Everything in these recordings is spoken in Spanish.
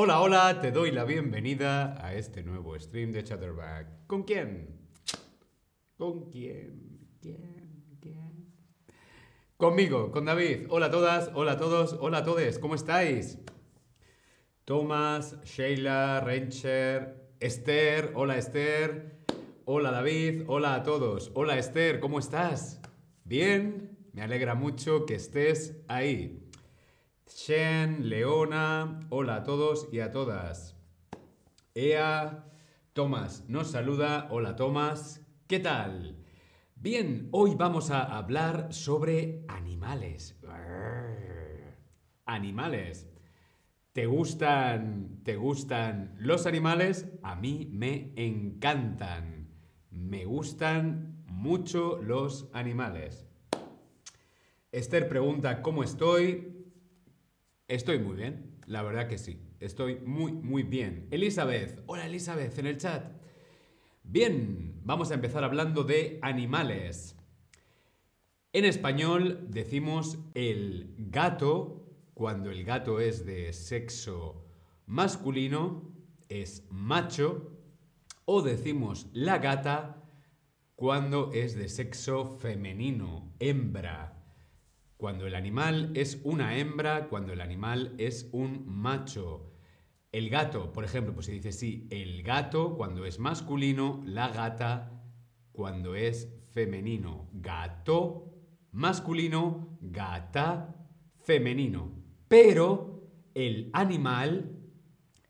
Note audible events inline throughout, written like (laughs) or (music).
Hola, hola, te doy la bienvenida a este nuevo stream de Chatterback. ¿Con quién? ¿Con quién? ¿Quién? ¿Quién? Conmigo, con David. Hola a todas, hola a todos, hola a todos, ¿cómo estáis? Thomas, Sheila, Rencher, Esther, hola Esther, hola David, hola a todos, hola Esther, ¿cómo estás? Bien, me alegra mucho que estés ahí. Shen, Leona, hola a todos y a todas. Ea, Tomás nos saluda, hola Tomás, ¿qué tal? Bien, hoy vamos a hablar sobre animales. Animales. ¿Te gustan, ¿Te gustan los animales? A mí me encantan. Me gustan mucho los animales. Esther pregunta, ¿cómo estoy? Estoy muy bien, la verdad que sí. Estoy muy, muy bien. Elizabeth, hola Elizabeth en el chat. Bien, vamos a empezar hablando de animales. En español decimos el gato cuando el gato es de sexo masculino, es macho, o decimos la gata cuando es de sexo femenino, hembra. Cuando el animal es una hembra, cuando el animal es un macho. El gato, por ejemplo, pues se dice sí, el gato cuando es masculino, la gata cuando es femenino. Gato masculino, gata femenino. Pero el animal,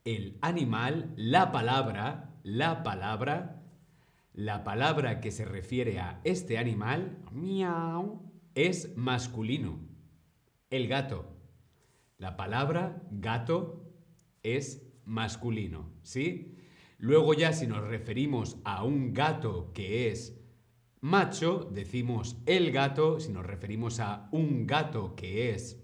el animal, la palabra, la palabra, la palabra que se refiere a este animal, miau, es masculino. El gato. La palabra gato es masculino, ¿sí? Luego ya si nos referimos a un gato que es macho, decimos el gato, si nos referimos a un gato que es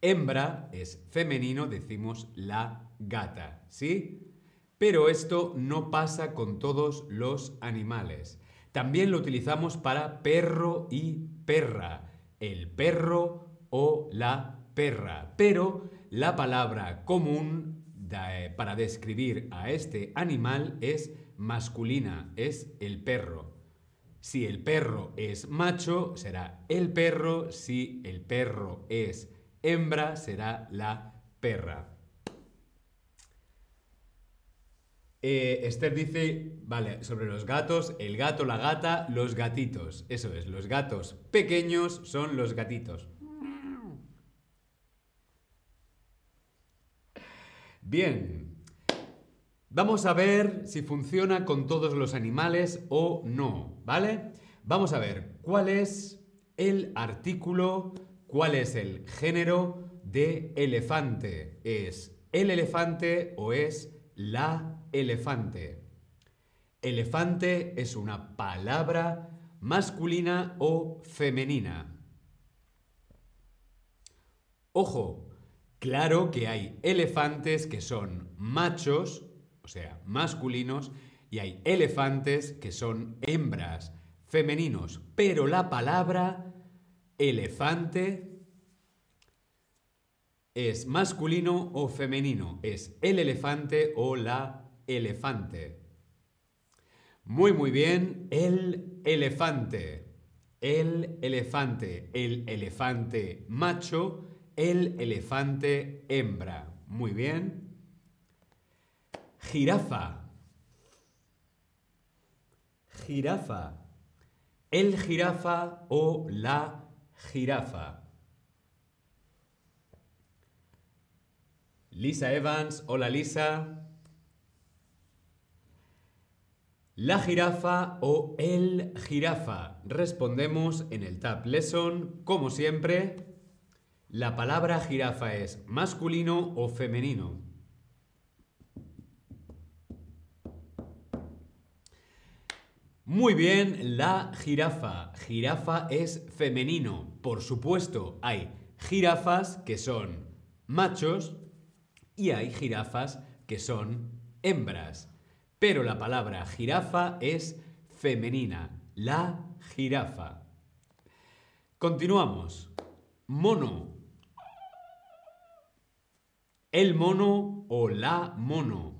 hembra, es femenino, decimos la gata, ¿sí? Pero esto no pasa con todos los animales. También lo utilizamos para perro y perra, el perro o la perra. Pero la palabra común eh, para describir a este animal es masculina, es el perro. Si el perro es macho, será el perro. Si el perro es hembra, será la perra. Eh, Esther dice, vale, sobre los gatos, el gato, la gata, los gatitos. Eso es, los gatos pequeños son los gatitos. Bien, vamos a ver si funciona con todos los animales o no, ¿vale? Vamos a ver cuál es el artículo, cuál es el género de elefante. ¿Es el elefante o es la elefante. Elefante es una palabra masculina o femenina. Ojo, claro que hay elefantes que son machos, o sea, masculinos, y hay elefantes que son hembras, femeninos, pero la palabra elefante es masculino o femenino, es el elefante o la elefante. Muy, muy bien. El elefante. El elefante. El elefante macho. El elefante hembra. Muy bien. Jirafa. Jirafa. El jirafa o la jirafa. Lisa Evans, hola Lisa. La jirafa o el jirafa. Respondemos en el Tab Lesson, como siempre. La palabra jirafa es masculino o femenino. Muy bien, la jirafa. Jirafa es femenino. Por supuesto, hay jirafas que son machos y hay jirafas que son hembras. Pero la palabra jirafa es femenina, la jirafa. Continuamos. Mono. el mono o la mono.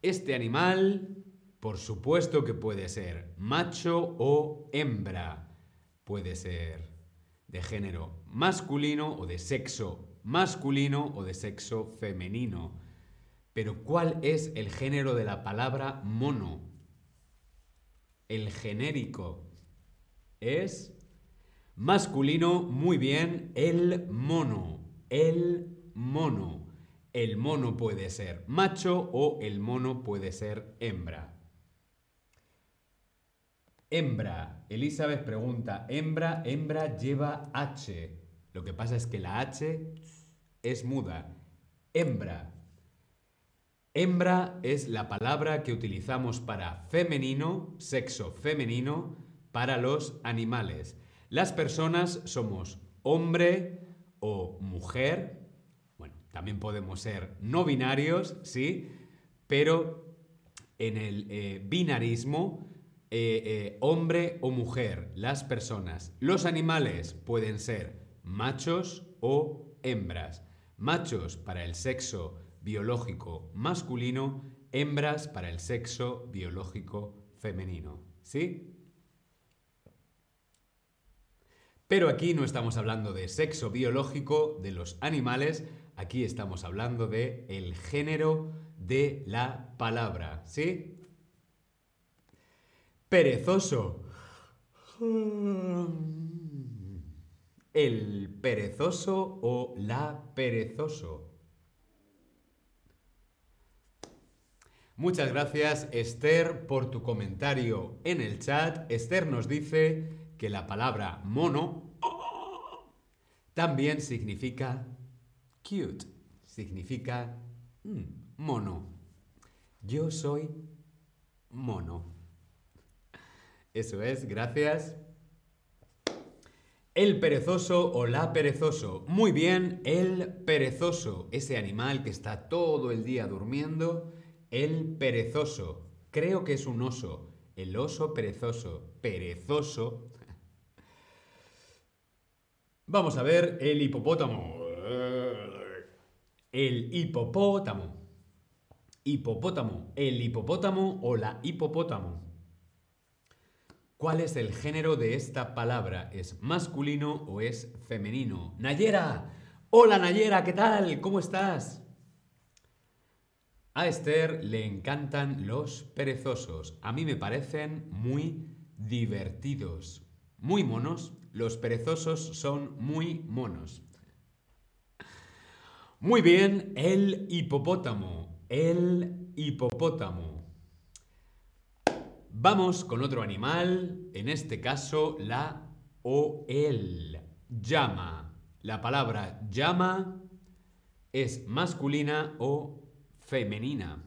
Este animal, por supuesto que puede ser macho o hembra. Puede ser de género masculino o de sexo masculino o de sexo femenino. Pero ¿cuál es el género de la palabra mono? El genérico es masculino, muy bien, el mono, el mono. El mono puede ser macho o el mono puede ser hembra. Hembra. Elizabeth pregunta, hembra, hembra lleva H. Lo que pasa es que la H es muda. Hembra. Hembra es la palabra que utilizamos para femenino, sexo femenino, para los animales. Las personas somos hombre o mujer. Bueno, también podemos ser no binarios, ¿sí? Pero en el eh, binarismo, eh, eh, hombre o mujer, las personas. Los animales pueden ser machos o hembras. Machos para el sexo biológico masculino, hembras para el sexo biológico femenino. ¿Sí? Pero aquí no estamos hablando de sexo biológico de los animales, aquí estamos hablando de el género de la palabra, ¿sí? Perezoso. El perezoso o la perezoso. Muchas gracias Esther por tu comentario en el chat. Esther nos dice que la palabra mono también significa cute, significa mm, mono. Yo soy mono. Eso es, gracias. El perezoso o la perezoso. Muy bien, el perezoso, ese animal que está todo el día durmiendo el perezoso. Creo que es un oso. El oso perezoso. Perezoso. (laughs) Vamos a ver el hipopótamo. El hipopótamo. Hipopótamo. El hipopótamo o la hipopótamo. ¿Cuál es el género de esta palabra? ¿Es masculino o es femenino? Nayera. Hola Nayera, ¿qué tal? ¿Cómo estás? A Esther le encantan los perezosos. A mí me parecen muy divertidos. Muy monos. Los perezosos son muy monos. Muy bien, el hipopótamo. El hipopótamo. Vamos con otro animal, en este caso la o el. Llama. La palabra llama es masculina o femenina.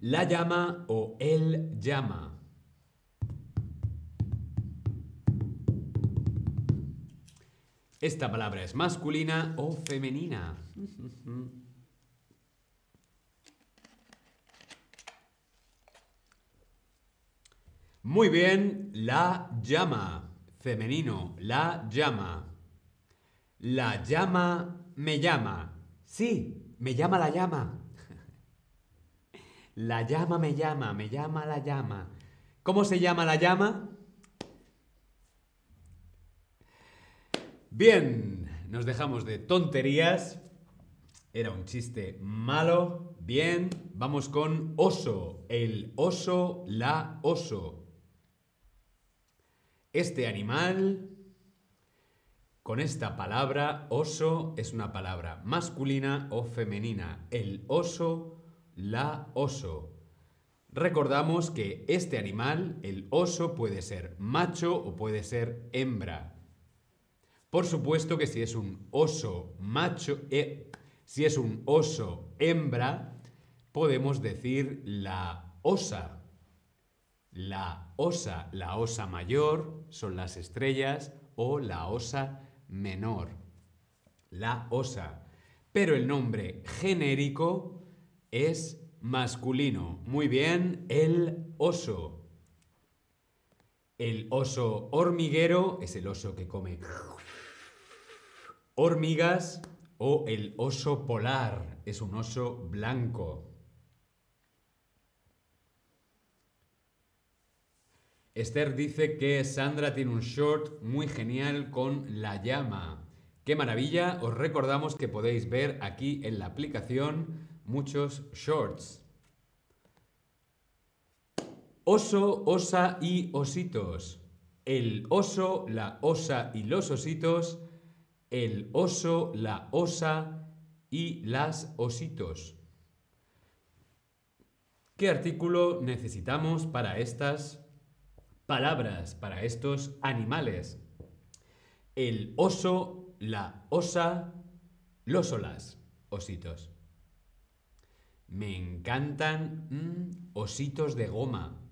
La llama o él llama. Esta palabra es masculina o femenina. Muy bien, la llama. Femenino, la llama. La llama me llama. Sí, me llama la llama. La llama me llama, me llama la llama. ¿Cómo se llama la llama? Bien, nos dejamos de tonterías. Era un chiste malo. Bien, vamos con oso. El oso, la oso. Este animal con esta palabra, oso es una palabra masculina o femenina. El oso, la oso. Recordamos que este animal, el oso, puede ser macho o puede ser hembra. Por supuesto que si es un oso macho, eh, si es un oso hembra, podemos decir la osa. La osa, la osa mayor son las estrellas o la osa menor, la osa. Pero el nombre genérico es masculino. Muy bien, el oso. El oso hormiguero es el oso que come hormigas o el oso polar. Es un oso blanco. Esther dice que Sandra tiene un short muy genial con la llama. ¡Qué maravilla! Os recordamos que podéis ver aquí en la aplicación muchos shorts. Oso, osa y ositos. El oso, la osa y los ositos. El oso, la osa y las ositos. ¿Qué artículo necesitamos para estas palabras, para estos animales? El oso, la osa, los olas, ositos. Me encantan mm, ositos de goma.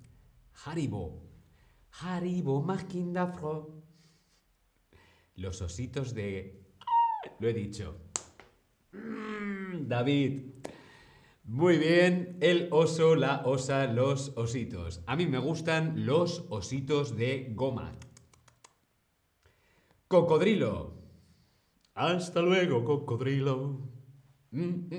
Haribo. Haribo Fro. Los ositos de... Lo he dicho. Mm, David. Muy bien, el oso, la osa, los ositos. A mí me gustan los ositos de goma. Cocodrilo. Hasta luego, cocodrilo. Mm,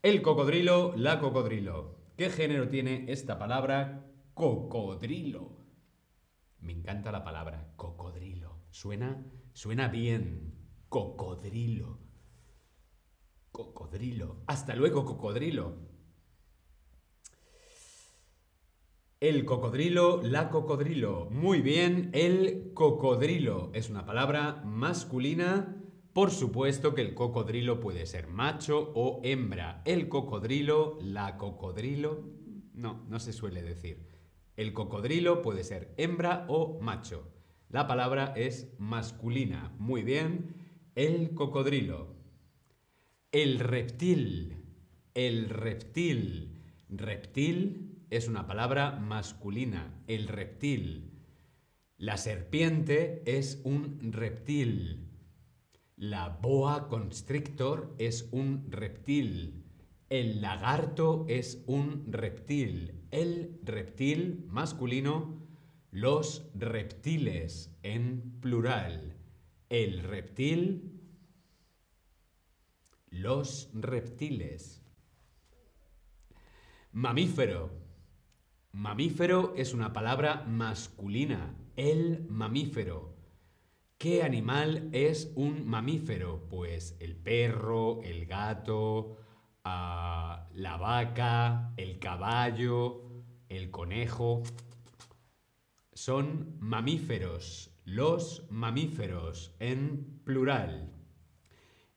El cocodrilo, la cocodrilo. ¿Qué género tiene esta palabra cocodrilo? Me encanta la palabra cocodrilo. Suena, suena bien. Cocodrilo. Cocodrilo. Hasta luego, cocodrilo. El cocodrilo, la cocodrilo. Muy bien, el cocodrilo. Es una palabra masculina por supuesto que el cocodrilo puede ser macho o hembra. El cocodrilo, la cocodrilo, no, no se suele decir. El cocodrilo puede ser hembra o macho. La palabra es masculina. Muy bien. El cocodrilo. El reptil. El reptil. Reptil es una palabra masculina. El reptil. La serpiente es un reptil. La boa constrictor es un reptil. El lagarto es un reptil. El reptil masculino. Los reptiles en plural. El reptil. Los reptiles. Mamífero. Mamífero es una palabra masculina. El mamífero. ¿Qué animal es un mamífero? Pues el perro, el gato, ah, la vaca, el caballo, el conejo. Son mamíferos, los mamíferos en plural.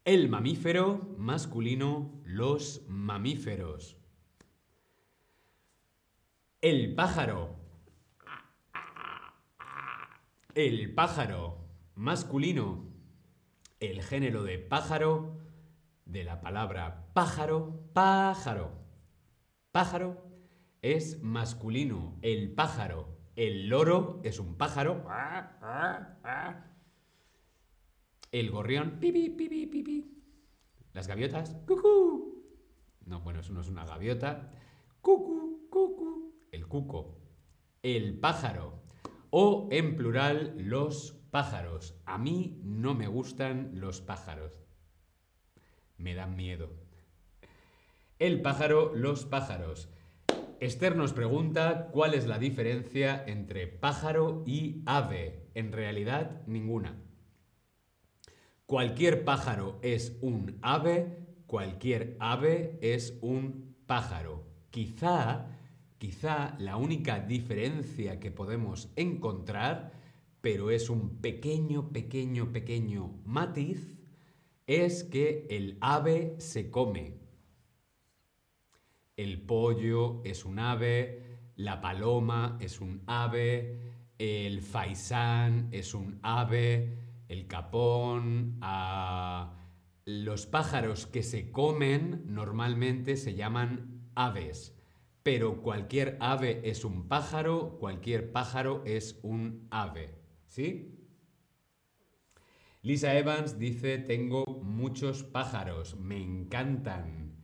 El mamífero masculino, los mamíferos. El pájaro. El pájaro masculino, el género de pájaro, de la palabra pájaro, pájaro. Pájaro es masculino, el pájaro. El loro es un pájaro. El gorrión, pipi, pipi, pipi. Las gaviotas, cucú. No, bueno, eso no es una gaviota. Cucú, cucú. El cuco. El pájaro. O en plural, los Pájaros. A mí no me gustan los pájaros. Me dan miedo. El pájaro, los pájaros. Esther nos pregunta cuál es la diferencia entre pájaro y ave. En realidad, ninguna. Cualquier pájaro es un ave, cualquier ave es un pájaro. Quizá, quizá la única diferencia que podemos encontrar pero es un pequeño, pequeño, pequeño matiz, es que el ave se come. El pollo es un ave, la paloma es un ave, el faisán es un ave, el capón, ah, los pájaros que se comen normalmente se llaman aves, pero cualquier ave es un pájaro, cualquier pájaro es un ave. ¿Sí? Lisa Evans dice, tengo muchos pájaros, me encantan.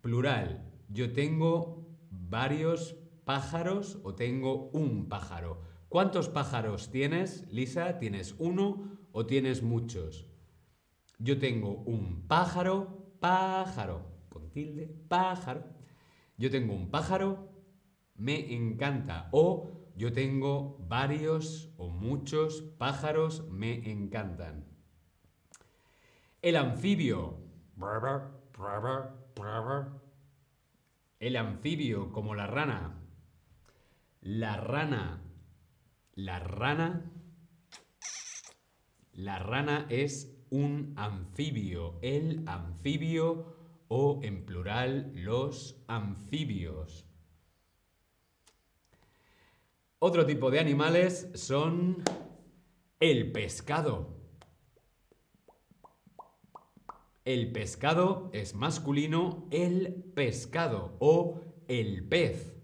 Plural, yo tengo varios pájaros o tengo un pájaro? ¿Cuántos pájaros tienes, Lisa? ¿Tienes uno o tienes muchos? Yo tengo un pájaro, pájaro, con tilde, pájaro. Yo tengo un pájaro, me encanta. O yo tengo varios o muchos pájaros, me encantan. El anfibio. El anfibio, como la rana. La rana. La rana. La rana es un anfibio. El anfibio o en plural los anfibios. Otro tipo de animales son el pescado. El pescado es masculino, el pescado o el pez.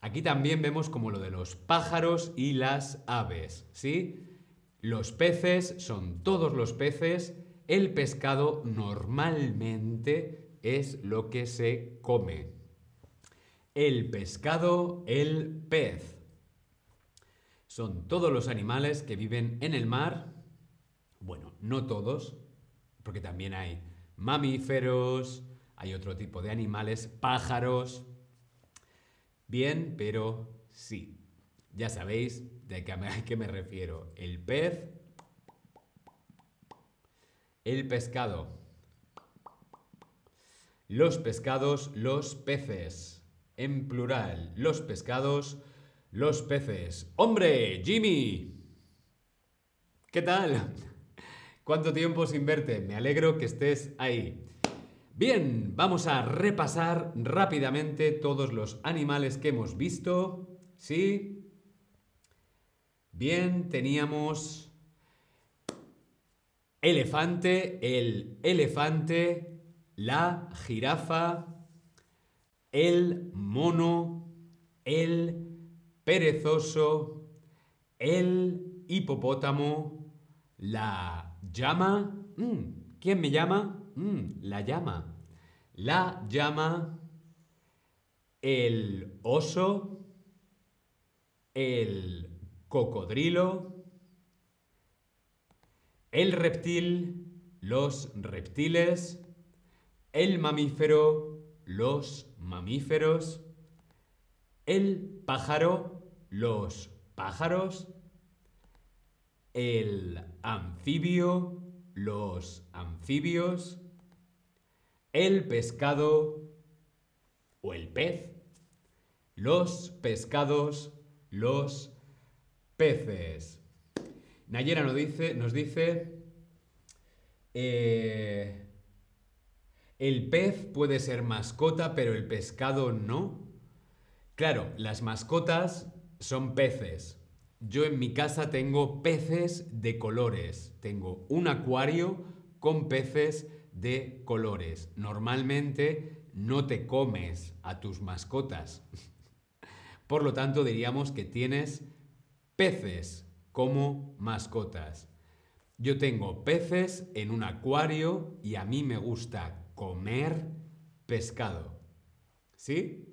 Aquí también vemos como lo de los pájaros y las aves, ¿sí? Los peces son todos los peces, el pescado normalmente es lo que se come. El pescado, el pez. Son todos los animales que viven en el mar. Bueno, no todos, porque también hay mamíferos, hay otro tipo de animales, pájaros. Bien, pero sí. Ya sabéis de (laughs) qué me refiero. El pez, el pescado. Los pescados, los peces. En plural, los pescados, los peces. ¡Hombre, Jimmy! ¿Qué tal? ¿Cuánto tiempo sin verte? Me alegro que estés ahí. Bien, vamos a repasar rápidamente todos los animales que hemos visto. ¿Sí? Bien, teníamos elefante, el elefante, la jirafa, el mono, el perezoso, el hipopótamo, la Llama. Mm, ¿Quién me llama? Mm, la llama. La llama. El oso. El cocodrilo. El reptil. Los reptiles. El mamífero. Los mamíferos. El pájaro. Los pájaros el anfibio, los anfibios, el pescado o el pez, los pescados, los peces. Nayera nos dice, nos dice eh, el pez puede ser mascota, pero el pescado no. Claro, las mascotas son peces, yo en mi casa tengo peces de colores. Tengo un acuario con peces de colores. Normalmente no te comes a tus mascotas. (laughs) Por lo tanto, diríamos que tienes peces como mascotas. Yo tengo peces en un acuario y a mí me gusta comer pescado. ¿Sí?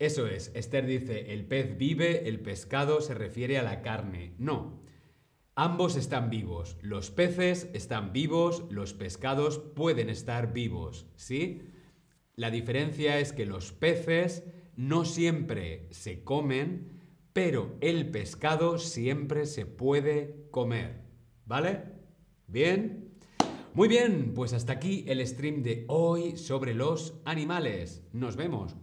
Eso es, Esther dice, el pez vive, el pescado se refiere a la carne. No, ambos están vivos. Los peces están vivos, los pescados pueden estar vivos, ¿sí? La diferencia es que los peces no siempre se comen, pero el pescado siempre se puede comer. ¿Vale? ¿Bien? Muy bien, pues hasta aquí el stream de hoy sobre los animales. Nos vemos.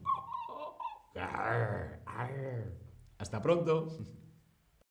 Hasta pronto.